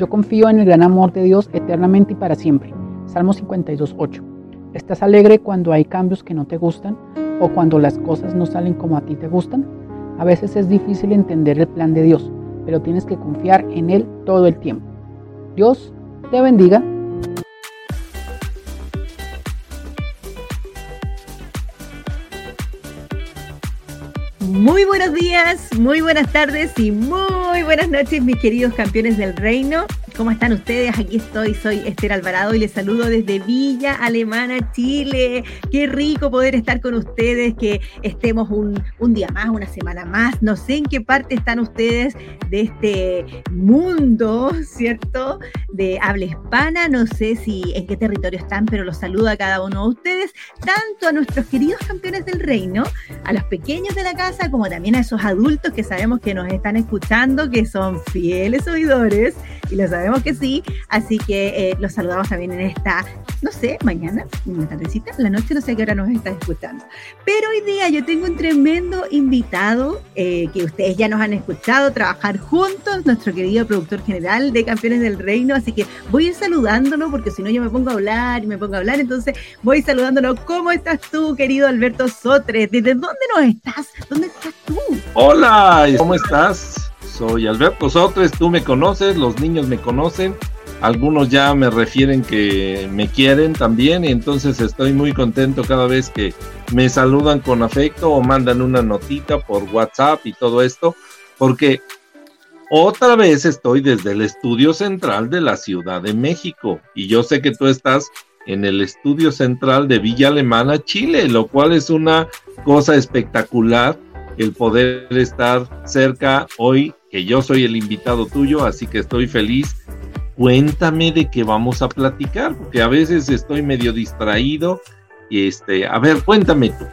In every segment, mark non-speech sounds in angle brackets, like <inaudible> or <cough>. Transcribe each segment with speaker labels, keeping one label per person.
Speaker 1: Yo confío en el gran amor de Dios eternamente y para siempre. Salmo 52.8. ¿Estás alegre cuando hay cambios que no te gustan o cuando las cosas no salen como a ti te gustan? A veces es difícil entender el plan de Dios, pero tienes que confiar en Él todo el tiempo. Dios te bendiga.
Speaker 2: Muy buenos días, muy buenas tardes y muy buenas noches, mis queridos campeones del reino. ¿Cómo están ustedes? Aquí estoy, soy Esther Alvarado y les saludo desde Villa Alemana, Chile. Qué rico poder estar con ustedes, que estemos un, día más, una semana más. No sé en qué parte están ustedes de este mundo, ¿cierto? De habla hispana. No sé si en qué territorio están, pero los saludo a cada uno de ustedes, tanto a nuestros queridos campeones del reino, a los pequeños de la casa, como también a esos adultos que sabemos que nos están escuchando, que son fieles oidores y lo sabemos que sí. Así que eh, los saludamos también en esta, no sé, mañana, una tardecita, la noche, no sé a qué hora nos está escuchando. Pero hoy día yo tengo un tremendo invitado eh, que ustedes ya nos han escuchado trabajar juntos, nuestro querido productor general de Campeones del Reino. Así que voy a ir saludándolo porque si no yo me pongo a hablar y me pongo a hablar. Entonces voy saludándolo. ¿Cómo estás tú, querido Alberto Sotres? ¿Desde dónde nos estás? ¿Dónde estás tú?
Speaker 3: Hola, ¿cómo estás? Soy Alberto Sotres, tú me conoces, los niños me conocen, algunos ya me refieren que me quieren también, y entonces estoy muy contento cada vez que me saludan con afecto o mandan una notita por WhatsApp y todo esto, porque otra vez estoy desde el estudio central de la Ciudad de México, y yo sé que tú estás en el estudio central de Villa Alemana, Chile, lo cual es una cosa espectacular el poder estar cerca hoy que yo soy el invitado tuyo, así que estoy feliz. Cuéntame de qué vamos a platicar, porque a veces estoy medio distraído. Y este, a ver, cuéntame tú.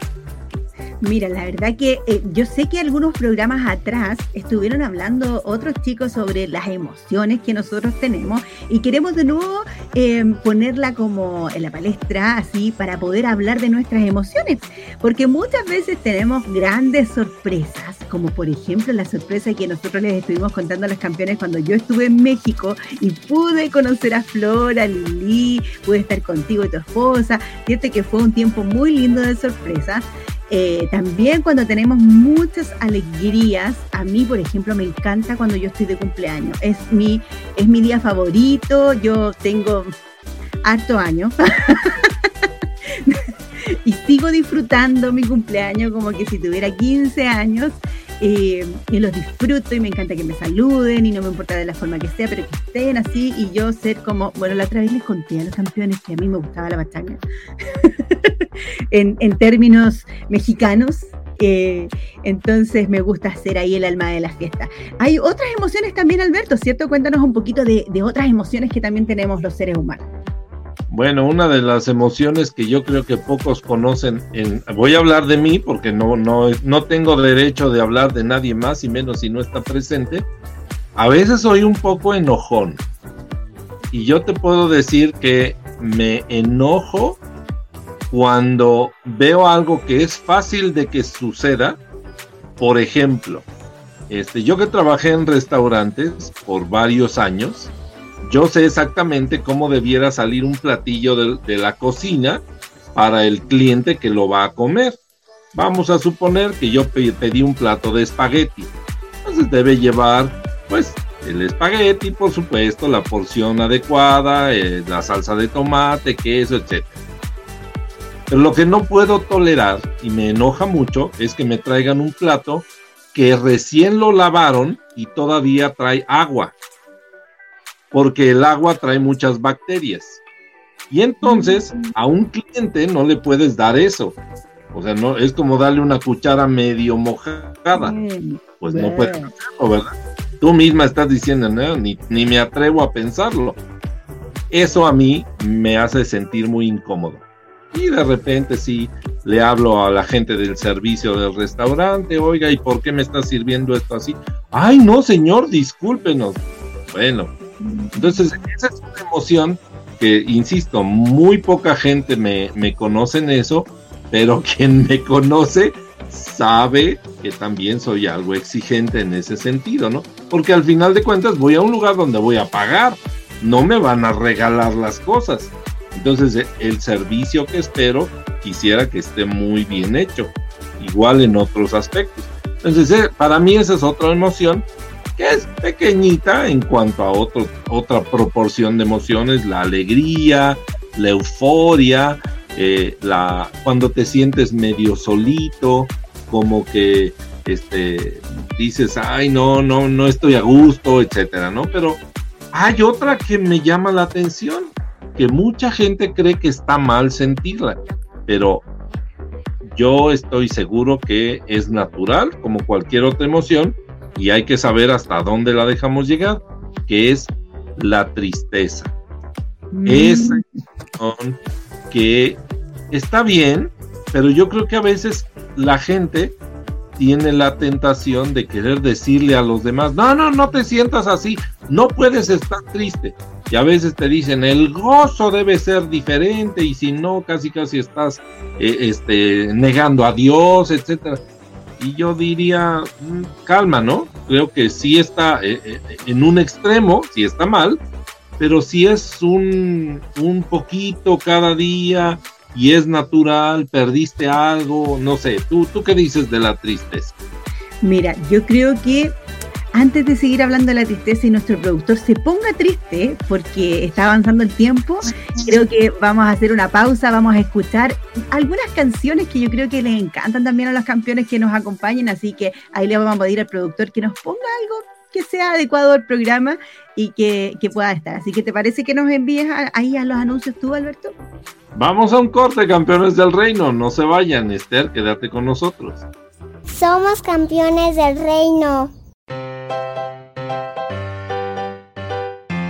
Speaker 2: Mira, la verdad que eh, yo sé que algunos programas atrás estuvieron hablando otros chicos sobre las emociones que nosotros tenemos y queremos de nuevo eh, ponerla como en la palestra así para poder hablar de nuestras emociones, porque muchas veces tenemos grandes sorpresas, como por ejemplo la sorpresa que nosotros les estuvimos contando a los campeones cuando yo estuve en México y pude conocer a Flora, Lili, pude estar contigo y tu esposa, cierto que fue un tiempo muy lindo de sorpresa. Eh, también cuando tenemos muchas alegrías, a mí por ejemplo me encanta cuando yo estoy de cumpleaños, es mi, es mi día favorito, yo tengo harto año <laughs> y sigo disfrutando mi cumpleaños como que si tuviera 15 años eh, y los disfruto y me encanta que me saluden y no me importa de la forma que sea, pero que estén así y yo ser como, bueno, la otra vez les conté a los campeones que a mí me gustaba la pachanga <laughs> en, en, términos mexicanos. Eh, entonces me gusta ser ahí el alma de la fiesta. Hay otras emociones también, Alberto, ¿cierto? Cuéntanos un poquito de, de otras emociones que también tenemos los seres humanos.
Speaker 3: Bueno, una de las emociones que yo creo que pocos conocen, en, voy a hablar de mí porque no, no, no tengo derecho de hablar de nadie más y menos si no está presente. A veces soy un poco enojón y yo te puedo decir que me enojo cuando veo algo que es fácil de que suceda. Por ejemplo, este, yo que trabajé en restaurantes por varios años, yo sé exactamente cómo debiera salir un platillo de, la cocina para el cliente que lo va a comer. Vamos a suponer que yo pedí un plato de espagueti. Entonces debe llevar, pues, el espagueti, por supuesto, la porción adecuada, eh, la salsa de tomate, queso, etc. Pero lo que no puedo tolerar y me enoja mucho es que me traigan un plato que recién lo lavaron y todavía trae agua. Porque el agua trae muchas bacterias. Y entonces a un cliente no le puedes dar eso. O sea, no es como darle una cuchara medio mojada. Pues no puedes hacerlo, ¿verdad? Tú misma estás diciendo, no, ni, ni me atrevo a pensarlo. Eso a mí me hace sentir muy incómodo. Y de repente sí le hablo a la gente del servicio del restaurante, oiga, ¿y por qué me está sirviendo esto así? Ay, no, señor, discúlpenos. Bueno, entonces esa es una emoción que, insisto, muy poca gente me, me conoce en eso, pero <laughs> quien me conoce sabe que también soy algo exigente en ese sentido, ¿no? Porque al final de cuentas voy a un lugar donde voy a pagar, no me van a regalar las cosas. Entonces el servicio que espero quisiera que esté muy bien hecho, igual en otros aspectos. Entonces eh, para mí esa es otra emoción que es pequeñita en cuanto a otro, otra proporción de emociones, la alegría, la euforia, eh, la, cuando te sientes medio solito, como que este, dices, ay, no, no, no estoy a gusto, etcétera, ¿no? Pero hay otra que me llama la atención, que mucha gente cree que está mal sentirla, pero yo estoy seguro que es natural, como cualquier otra emoción, y hay que saber hasta dónde la dejamos llegar, que es la tristeza. Es que está bien, pero yo creo que a veces la gente tiene la tentación de querer decirle a los demás, no, no, no te sientas así, no puedes estar triste. Y a veces te dicen, el gozo debe ser diferente y si no, casi casi estás eh, este, negando a Dios, etcétera. Y yo diría, mm, calma, ¿no? Creo que sí está eh, eh, en un extremo, sí está mal, pero si es un, un poquito cada día, y es natural, perdiste algo, no sé, ¿tú, tú qué dices de la tristeza?
Speaker 2: Mira, yo creo que antes de seguir hablando de la tristeza y nuestro productor se ponga triste porque está avanzando el tiempo, creo que vamos a hacer una pausa, vamos a escuchar algunas canciones que yo creo que les encantan también a los campeones que nos acompañen, así que ahí le vamos a pedir al productor que nos ponga algo que sea adecuado al programa y que, que pueda estar. Así que te parece que nos envíes ahí a los anuncios tú, Alberto.
Speaker 3: Vamos a un corte, campeones del reino. No se vayan, Esther, quédate con nosotros.
Speaker 4: Somos campeones del reino.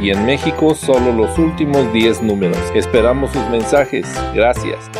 Speaker 5: y en México solo los últimos 10 números. Esperamos sus mensajes. Gracias.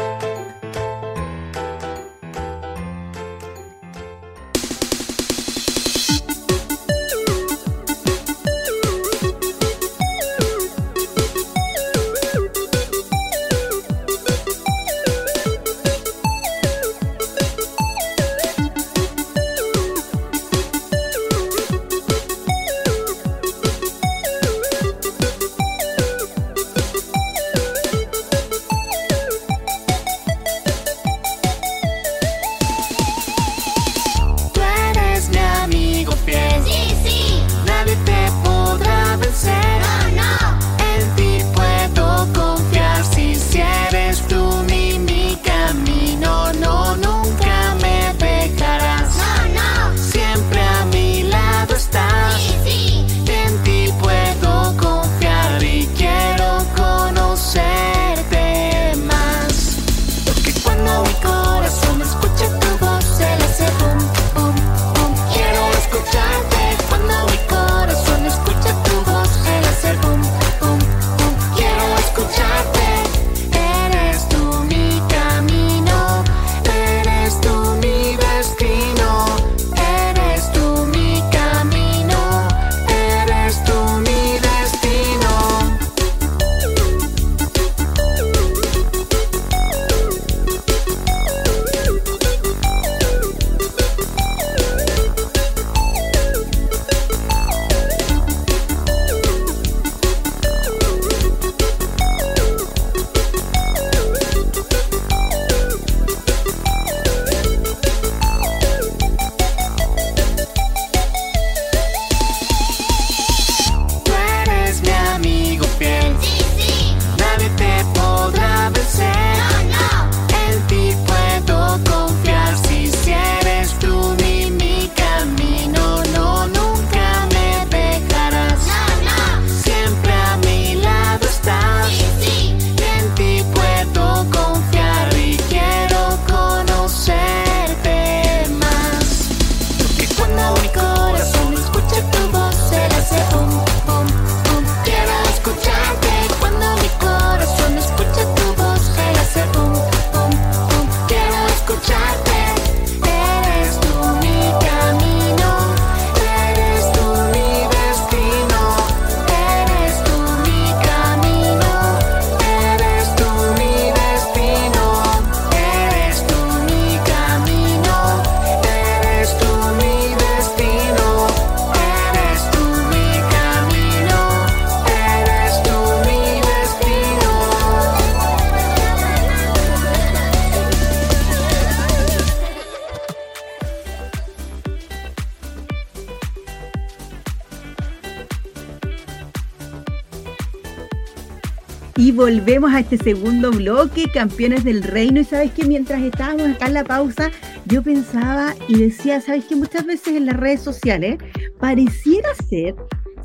Speaker 2: Y volvemos a este segundo bloque, campeones del reino. Y sabes que mientras estábamos acá en la pausa, yo pensaba y decía, sabes que muchas veces en las redes sociales pareciera ser,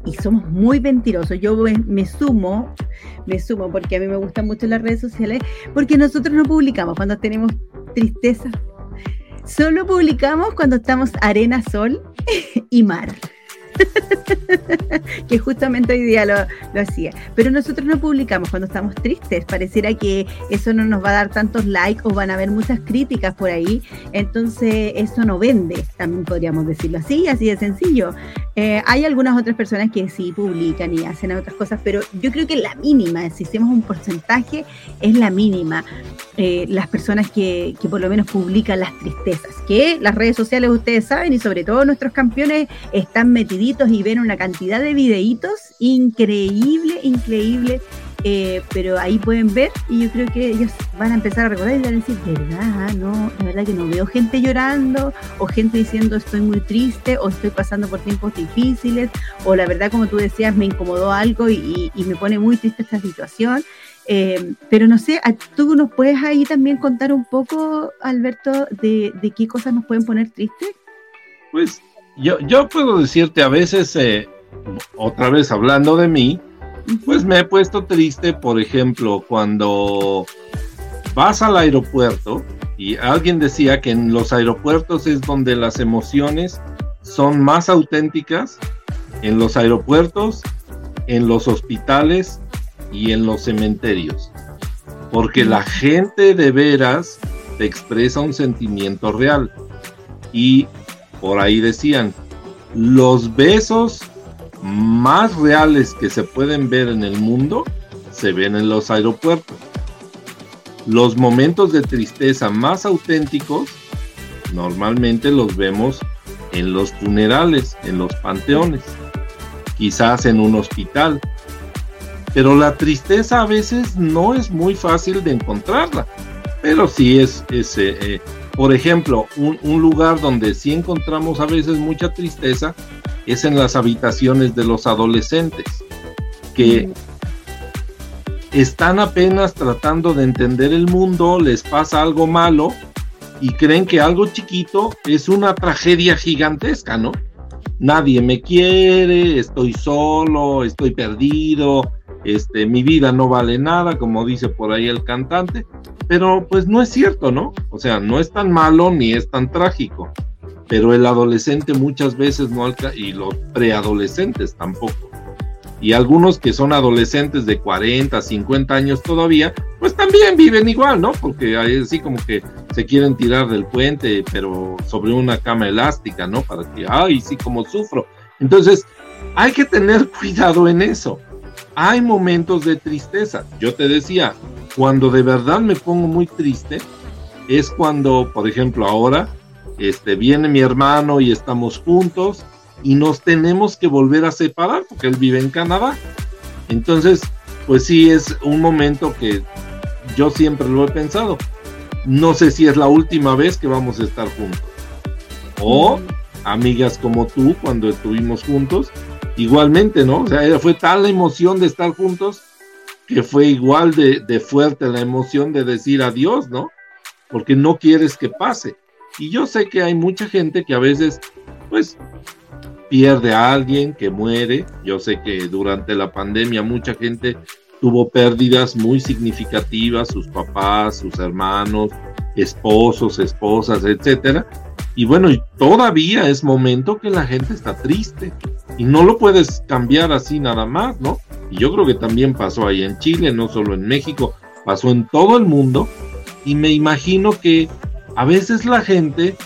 Speaker 2: y somos muy mentirosos, yo me, sumo, me sumo porque a mí me gustan mucho las redes sociales, porque nosotros no publicamos cuando tenemos tristeza. Solo publicamos cuando estamos arena, sol <laughs> y mar. <laughs> que justamente hoy día lo, hacía. Pero nosotros no publicamos cuando estamos tristes. Pareciera que eso no nos va a dar tantos likes o van a haber muchas críticas por ahí. Entonces eso no vende, también podríamos decirlo así, así de sencillo. Eh, hay algunas otras personas que sí publican y hacen otras cosas, pero yo creo que la mínima, si hacemos un porcentaje, es la mínima. Eh, las personas que, que por lo menos publican las tristezas, que las redes sociales ustedes saben y sobre todo nuestros campeones están metiditos y ven una cantidad de videitos increíble, increíble. Eh, pero ahí pueden ver y yo creo que ellos van a empezar a recordar y van a decir, ¿verdad? No, la verdad que no veo gente llorando o gente diciendo estoy muy triste o estoy pasando por tiempos difíciles o la verdad como tú decías me incomodó algo y, me pone muy triste esta situación. Eh, pero no sé, ¿tú nos puedes ahí también contar un poco, Alberto, de, de qué cosas nos pueden poner tristes?
Speaker 3: Pues yo, yo puedo decirte a veces, eh, otra vez hablando de mí, pues me he puesto triste, por ejemplo, cuando vas al aeropuerto y alguien decía que en los aeropuertos es donde las emociones son más auténticas, en los aeropuertos, en los hospitales y en los cementerios, porque la gente de veras te expresa un sentimiento real. Y por ahí decían, los besos más reales que se pueden ver en el mundo se ven en los aeropuertos. Los momentos de tristeza más auténticos normalmente los vemos en los funerales, en los panteones, quizás en un hospital. Pero la tristeza a veces no es muy fácil de encontrarla, pero sí es, es eh, por ejemplo, un, lugar donde sí encontramos a veces mucha tristeza es en las habitaciones de los adolescentes, que están apenas tratando de entender el mundo, les pasa algo malo y creen que algo chiquito es una tragedia gigantesca, ¿no? Nadie me quiere, estoy solo, estoy perdido, este, mi vida no vale nada, como dice por ahí el cantante, pero pues no es cierto, ¿no? O sea, no es tan malo ni es tan trágico, pero el adolescente muchas veces no alcanza, y los preadolescentes tampoco. Y algunos que son adolescentes de 40, 50 años todavía, pues también viven igual, ¿no? Porque así como que se quieren tirar del puente, pero sobre una cama elástica, ¿no? Para que, ay, sí, como sufro. Entonces, hay que tener cuidado en eso hay momentos de tristeza. Yo te decía, cuando de verdad me pongo muy triste, es cuando, por ejemplo, ahora este, viene mi hermano y estamos juntos y nos tenemos que volver a separar porque él vive en Canadá. Entonces, pues sí, es un momento que yo siempre lo he pensado. No sé si es la última vez que vamos a estar juntos. O amigas como tú, cuando estuvimos juntos, igualmente, ¿no? O sea, fue tal la emoción de estar juntos que fue igual de, fuerte la emoción de decir adiós, ¿no? Porque no quieres que pase. Y yo sé que hay mucha gente que a veces, pues, pierde a alguien, que muere. Yo sé que durante la pandemia mucha gente tuvo pérdidas muy significativas, sus papás, sus hermanos, esposos, esposas, etcétera. Y bueno, todavía es momento que la gente está triste y no lo puedes cambiar así nada más, ¿no? Y yo creo que también pasó ahí en Chile, no solo en México, pasó en todo el mundo y me imagino que a veces la gente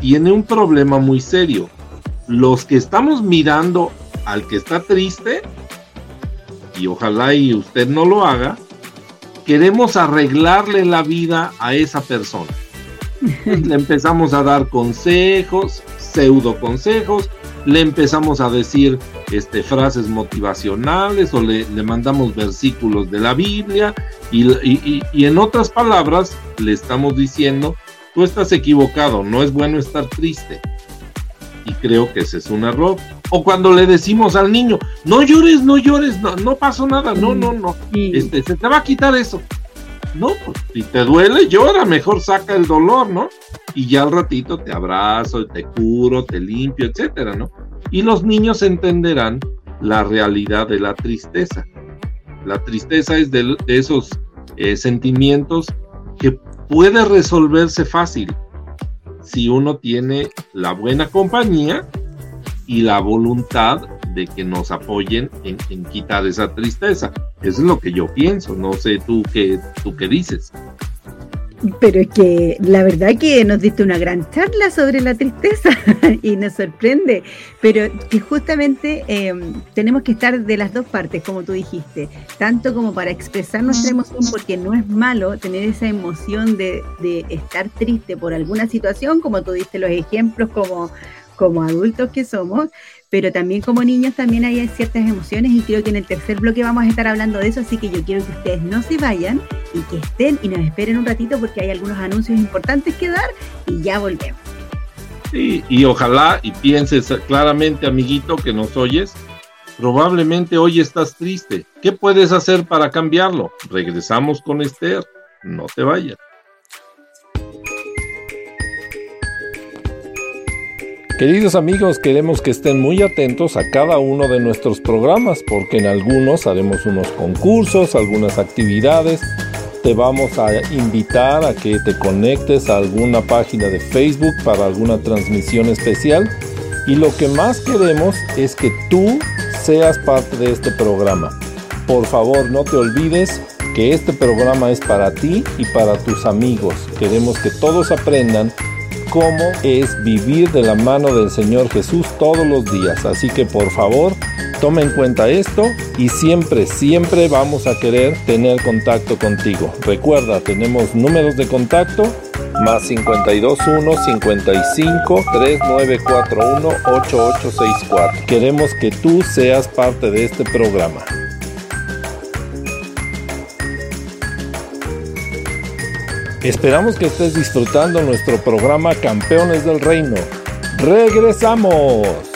Speaker 3: tiene un problema muy serio. Los que estamos mirando al que está triste, y ojalá y usted no lo haga, queremos arreglarle la vida a esa persona. <laughs> Le empezamos a dar consejos, pseudo consejos, le empezamos a decir este, frases motivacionales o le, mandamos versículos de la Biblia y, en otras palabras le estamos diciendo, tú estás equivocado, no es bueno estar triste. Y creo que ese es un error. O cuando le decimos al niño, no llores, no llores, no, no pasó nada, no, no, no, este, se te va a quitar eso. No, pues si te duele, llora, mejor saca el dolor, ¿no? Y ya al ratito te abrazo, te curo, te limpio, etcétera, ¿no? Y los niños entenderán la realidad de la tristeza. La tristeza es de, esos eh, sentimientos que puede resolverse fácil si uno tiene la buena compañía y la voluntad de que nos apoyen en, quitar esa tristeza. Eso es lo que yo pienso. No sé tú qué, tú qué dices.
Speaker 2: Pero es que la verdad que nos diste una gran charla sobre la tristeza <laughs> y nos sorprende, pero que justamente em, tenemos que estar de las dos partes, como tú dijiste, tanto como para expresar nuestra emoción, porque no es malo tener esa emoción de, de estar triste por alguna situación, como tú diste los ejemplos como, como adultos que somos, pero también como niños también hay ciertas emociones y creo que en el tercer bloque vamos a estar hablando de eso, así que yo quiero que ustedes no se vayan y que estén y nos esperen un ratito porque hay algunos anuncios importantes que dar y ya volvemos.
Speaker 3: Sí, y ojalá y pienses claramente, amiguito, que nos oyes, probablemente hoy estás triste. ¿Qué puedes hacer para cambiarlo? Regresamos con Esther, no te vayas.
Speaker 5: Queridos amigos, queremos que estén muy atentos a cada uno de nuestros programas porque en algunos haremos unos concursos, algunas actividades. Te vamos a invitar a que te conectes a alguna página de Facebook para alguna transmisión especial. Y lo que más queremos es que tú seas parte de este programa. Por favor, no te olvides que este programa es para ti y para tus amigos. Queremos que todos aprendan cómo es vivir de la mano del Señor Jesús todos los días. Así que por favor, toma en cuenta esto y siempre, siempre vamos a querer tener contacto contigo. Recuerda, tenemos números de contacto más 521 55 3941 8864. Queremos que tú seas parte de este programa. Esperamos que estés disfrutando nuestro programa Campeones del Reino. ¡Regresamos!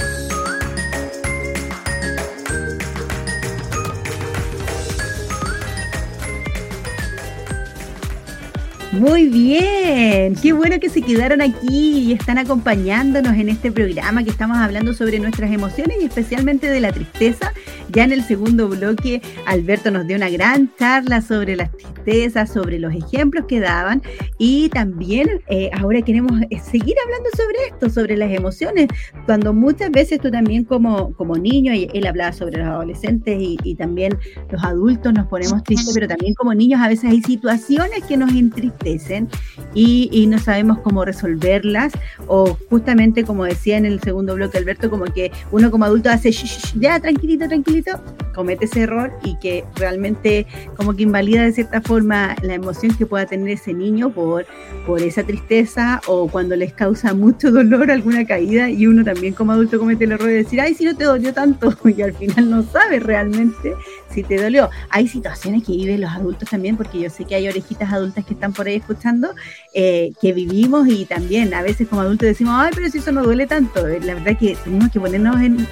Speaker 2: Muy bien, qué bueno que se quedaron aquí y están acompañándonos en este programa que estamos hablando sobre nuestras emociones y especialmente de la tristeza. Ya en el segundo bloque, Alberto nos dio una gran charla sobre las tristezas, sobre los ejemplos que daban. Y también eh, ahora queremos eh, seguir hablando sobre esto, sobre las emociones, cuando muchas veces tú también como, como niño, y él hablaba sobre los adolescentes y, también los adultos nos ponemos tristes, pero también como niños a veces hay situaciones que nos entristecen y, no sabemos cómo resolverlas. O justamente como decía en el segundo bloque Alberto, como que uno como adulto hace ya tranquilito, tranquilito, comete ese error y que realmente como que invalida de cierta forma la emoción que pueda tener ese niño por, por esa tristeza o cuando les causa mucho dolor alguna caída y uno también como adulto comete el error de decir, ay, si no te dolió tanto <laughs> y al final no sabe realmente si te dolió. Hay situaciones que viven los adultos también, porque yo sé que hay orejitas adultas que están por ahí escuchando, eh, que vivimos y también a veces como adultos decimos, ay, pero si eso no duele tanto. Eh, la verdad que tenemos que ponernos en,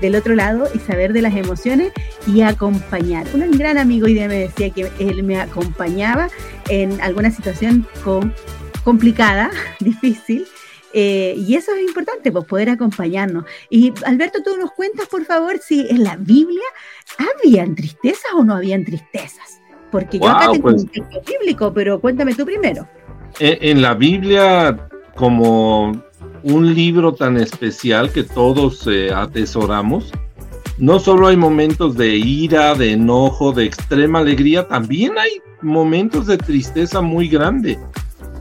Speaker 2: del otro lado y saber de las emociones y acompañar. Un gran amigo hoy día me decía que él me acompañaba en alguna situación complicada, <laughs> difícil, eh, y eso es importante, pues poder acompañarnos. Y Alberto, tú nos cuentas, por favor, si en la Biblia habían tristezas o no habían tristezas. Porque yo acá tengo pues un texto bíblico, pero cuéntame tú primero.
Speaker 3: En la Biblia, como un libro tan especial que todos eh, atesoramos, no solo hay momentos de ira, de enojo, de extrema alegría, también hay momentos de tristeza muy grande.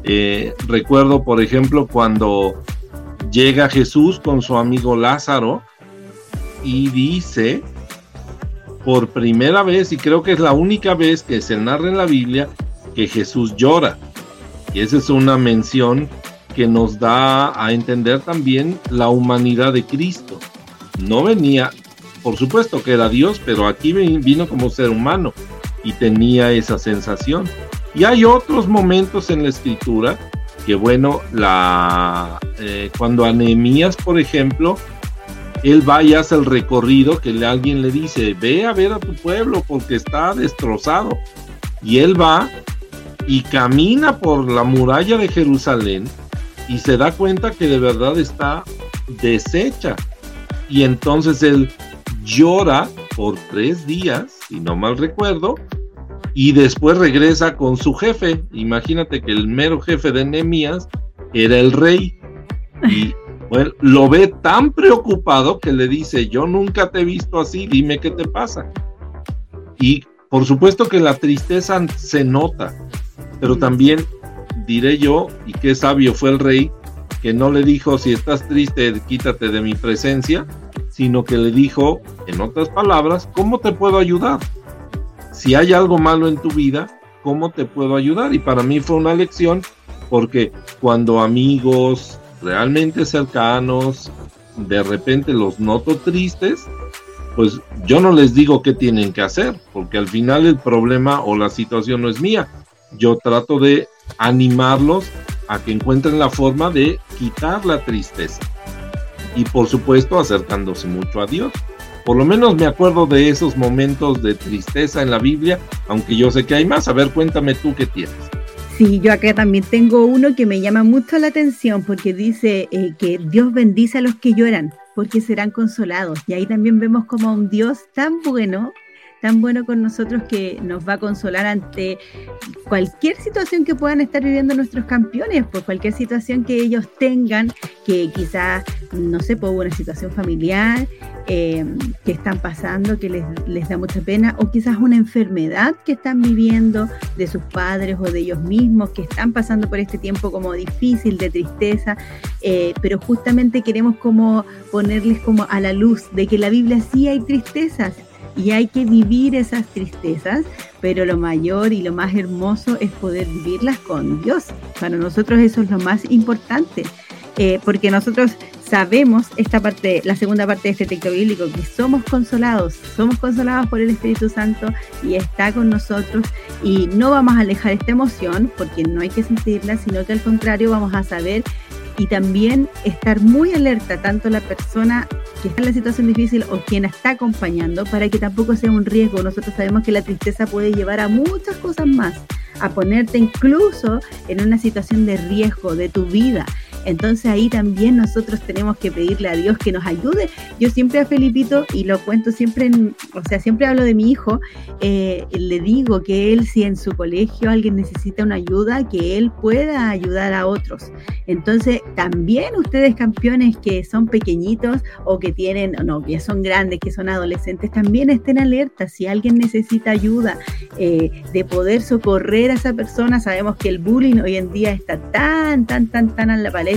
Speaker 3: Eh, recuerdo, por ejemplo, cuando llega Jesús con su amigo Lázaro y dice, por primera vez, y creo que es la única vez que se narra en la Biblia, que Jesús llora. Y esa es una mención que nos da a entender también la humanidad de Cristo. No venía, por supuesto que era Dios, pero aquí vino como ser humano y tenía esa sensación. Y hay otros momentos en la escritura que bueno, la eh, cuando Anemías, por ejemplo, él va y hace el recorrido que alguien le dice, ve a ver a tu pueblo porque está destrozado. Y él va y camina por la muralla de Jerusalén y se da cuenta que de verdad está deshecha. Y entonces él llora por tres días, si no mal recuerdo, y después regresa con su jefe. Imagínate que el mero jefe de Nehemías era el rey. Y bueno, lo ve tan preocupado que le dice, yo nunca te he visto así, dime qué te pasa. Y por supuesto que la tristeza se nota, pero también diré yo, y qué sabio fue el rey, que no le dijo, si estás triste, quítate de mi presencia, sino que le dijo, en otras palabras, ¿cómo te puedo ayudar? Si hay algo malo en tu vida, ¿cómo te puedo ayudar? Y para mí fue una lección porque cuando amigos realmente cercanos, de repente los noto tristes, pues yo no les digo qué tienen que hacer, porque al final el problema o la situación no es mía. Yo trato de animarlos a que encuentren la forma de quitar la tristeza. Y por supuesto acercándose mucho a Dios. Por lo menos me acuerdo de esos momentos de tristeza en la Biblia, aunque yo sé que hay más. A ver, cuéntame tú qué tienes.
Speaker 2: Sí, yo acá también tengo uno que me llama mucho la atención porque dice eh, que Dios bendice a los que lloran porque serán consolados. Y ahí también vemos como un Dios tan bueno tan bueno con nosotros que nos va a consolar ante cualquier situación que puedan estar viviendo nuestros campeones, por cualquier situación que ellos tengan, que quizás, no sé, por una situación familiar eh, que están pasando, que les, les da mucha pena, o quizás una enfermedad que están viviendo de sus padres o de ellos mismos, que están pasando por este tiempo como difícil, de tristeza, eh, pero justamente queremos como ponerles como a la luz de que en la Biblia sí hay tristezas, y hay que vivir esas tristezas, pero lo mayor y lo más hermoso es poder vivirlas con Dios. Para nosotros eso es lo más importante, eh, porque nosotros sabemos esta parte, la segunda parte de este texto bíblico, que somos consolados, somos consolados por el Espíritu Santo y está con nosotros y no vamos a alejar esta emoción porque no hay que sentirla, sino que al contrario vamos a saber y también estar muy alerta, tanto la persona que está en la situación difícil o quien está acompañando, para que tampoco sea un riesgo. Nosotros sabemos que la tristeza puede llevar a muchas cosas más, a ponerte incluso en una situación de riesgo de tu vida. Entonces ahí también nosotros tenemos que pedirle a Dios que nos ayude. Yo siempre a Felipito, y lo cuento siempre, en, o sea, siempre hablo de mi hijo, eh, le digo que él si en su colegio alguien necesita una ayuda, que él pueda ayudar a otros. Entonces también ustedes campeones que son pequeñitos o que tienen, no, que son grandes, que son adolescentes, también estén alertas si alguien necesita ayuda eh, de poder socorrer a esa persona. Sabemos que el bullying hoy en día está tan, tan, tan, tan en la palestra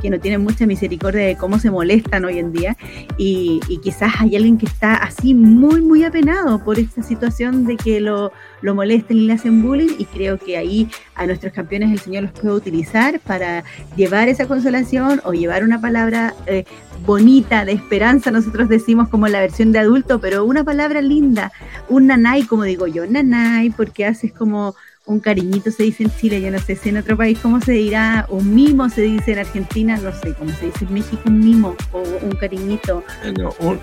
Speaker 2: que no tienen mucha misericordia de cómo se molestan hoy en día. Y, quizás hay alguien que está así muy, muy apenado por esta situación de que lo, lo molesten y le hacen bullying. Y creo que ahí a nuestros campeones el Señor los puede utilizar para llevar esa consolación o llevar una palabra eh, bonita de esperanza, nosotros decimos como la versión de adulto, pero una palabra linda, un nanay, como digo yo, nanay, porque haces como un cariñito se dice en Chile, yo no sé si en otro país cómo se dirá, un mimo se dice en Argentina, no sé cómo se dice en México, un mimo o un cariñito.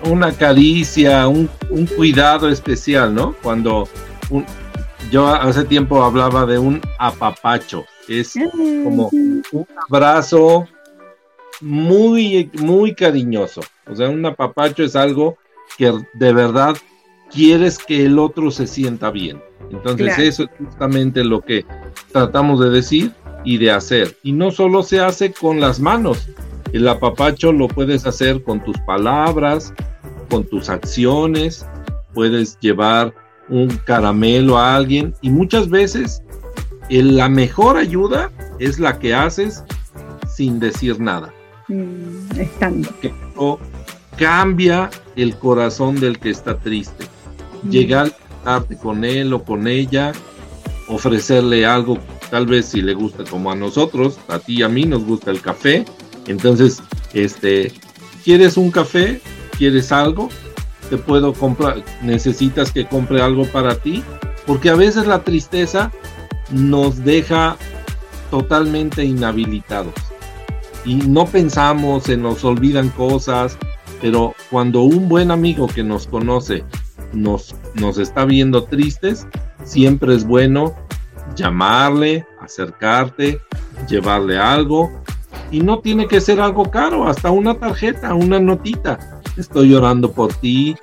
Speaker 3: una caricia, un, cuidado especial, ¿no? Cuando yo hace tiempo hablaba de un apapacho, es como un abrazo muy, muy cariñoso. O sea, un apapacho es algo que de verdad quieres que el otro se sienta bien. Entonces eso es justamente lo que tratamos de decir y de hacer. Y no solo se hace con las manos, el apapacho lo puedes hacer con tus palabras, con tus acciones, puedes llevar un caramelo a alguien y muchas veces la mejor ayuda es la que haces sin decir nada.
Speaker 2: Mm, estando.
Speaker 3: Que cambia el corazón del que está triste. Mm. Llegar con él o con ella, ofrecerle algo, tal vez si le gusta como a nosotros, a ti y a mí nos gusta el café, entonces, este, ¿quieres un café? ¿Quieres algo? Te puedo comprar, necesitas que compre algo para ti, porque a veces la tristeza nos deja totalmente inhabilitados. Y no pensamos, se nos olvidan cosas, pero cuando un buen amigo que nos conoce nos, nos está viendo tristes, siempre es bueno llamarle, acercarte, llevarle algo. Y no tiene que ser algo caro, hasta una tarjeta, una notita. Estoy llorando por ti,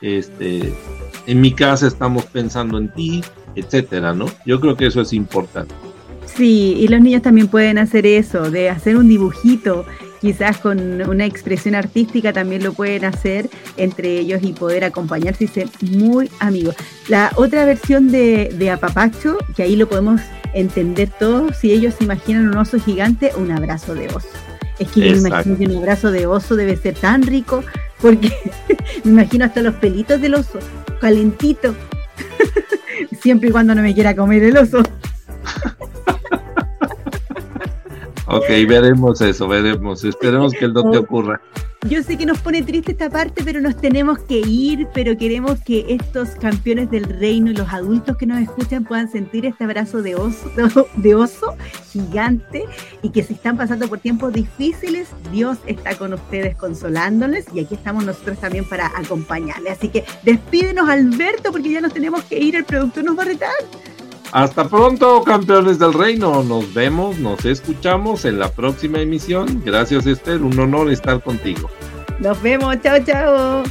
Speaker 3: este, en mi casa estamos pensando en ti, etcétera, ¿no? Yo creo que eso es importante.
Speaker 2: Sí, y los niños también pueden hacer eso, de hacer un dibujito, quizás con una expresión artística también lo pueden hacer entre ellos y poder acompañarse y ser muy amigos. La otra versión de, de Apapacho, que ahí lo podemos entender todos, si ellos se imaginan un oso gigante, un abrazo de oso. Es que yo me imagino que un abrazo de oso debe ser tan rico, porque <laughs> me imagino hasta los pelitos del oso, calentito, <laughs> siempre y cuando no me quiera comer el oso. <laughs>
Speaker 3: Ok, veremos eso, veremos. Esperemos que el no te ocurra.
Speaker 2: Yo sé que nos pone triste esta parte, pero nos tenemos que ir, pero queremos que estos campeones del reino y los adultos que nos escuchan puedan sentir este abrazo de oso, <laughs> de oso gigante y que si están pasando por tiempos difíciles, Dios está con ustedes consolándoles y aquí estamos nosotros también para acompañarles. Así que despídenos Alberto porque ya nos tenemos que ir, el productor nos va a retar.
Speaker 3: Hasta pronto, campeones del reino. Nos vemos, nos escuchamos en la próxima emisión. Gracias, Esther. Un honor estar contigo.
Speaker 2: Nos vemos. Chao, chao.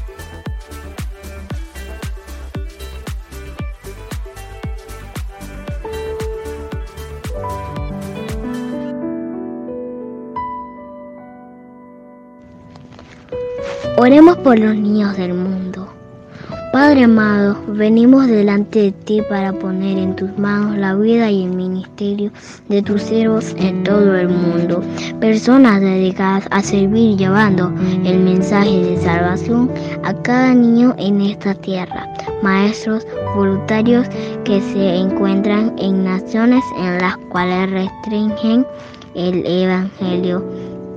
Speaker 4: Oremos por los niños del mundo. Padre amado, venimos delante de ti para poner en tus manos la vida y el ministerio de tus siervos en todo el mundo. Personas dedicadas a servir llevando el mensaje de salvación a cada niño en esta tierra. Maestros voluntarios que se encuentran en naciones en las cuales restringen el Evangelio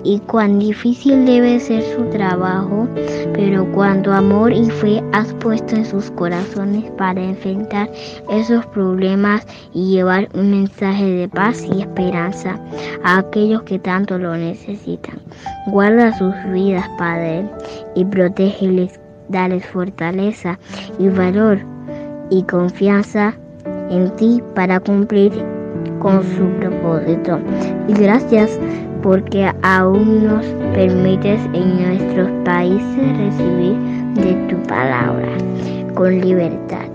Speaker 4: y cuán difícil debe ser su trabajo, pero cuánto amor y fe has puesto en sus corazones para enfrentar esos problemas y llevar un mensaje de paz y esperanza a aquellos que tanto lo necesitan. Guarda sus vidas, Padre, y protégeles, dales fortaleza y valor y confianza en ti para cumplir con su propósito. Y gracias porque aún nos permites en nuestros países recibir de tu palabra con libertad.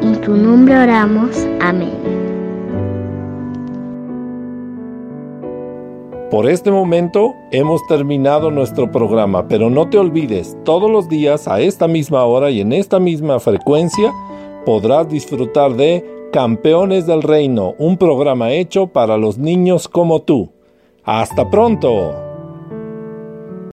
Speaker 4: En tu nombre oramos. Amén.
Speaker 5: Por este momento hemos terminado nuestro programa, pero no te olvides, todos los días a esta misma hora y en esta misma frecuencia podrás disfrutar de Campeones del Reino, un programa hecho para los niños como tú. Hasta pronto.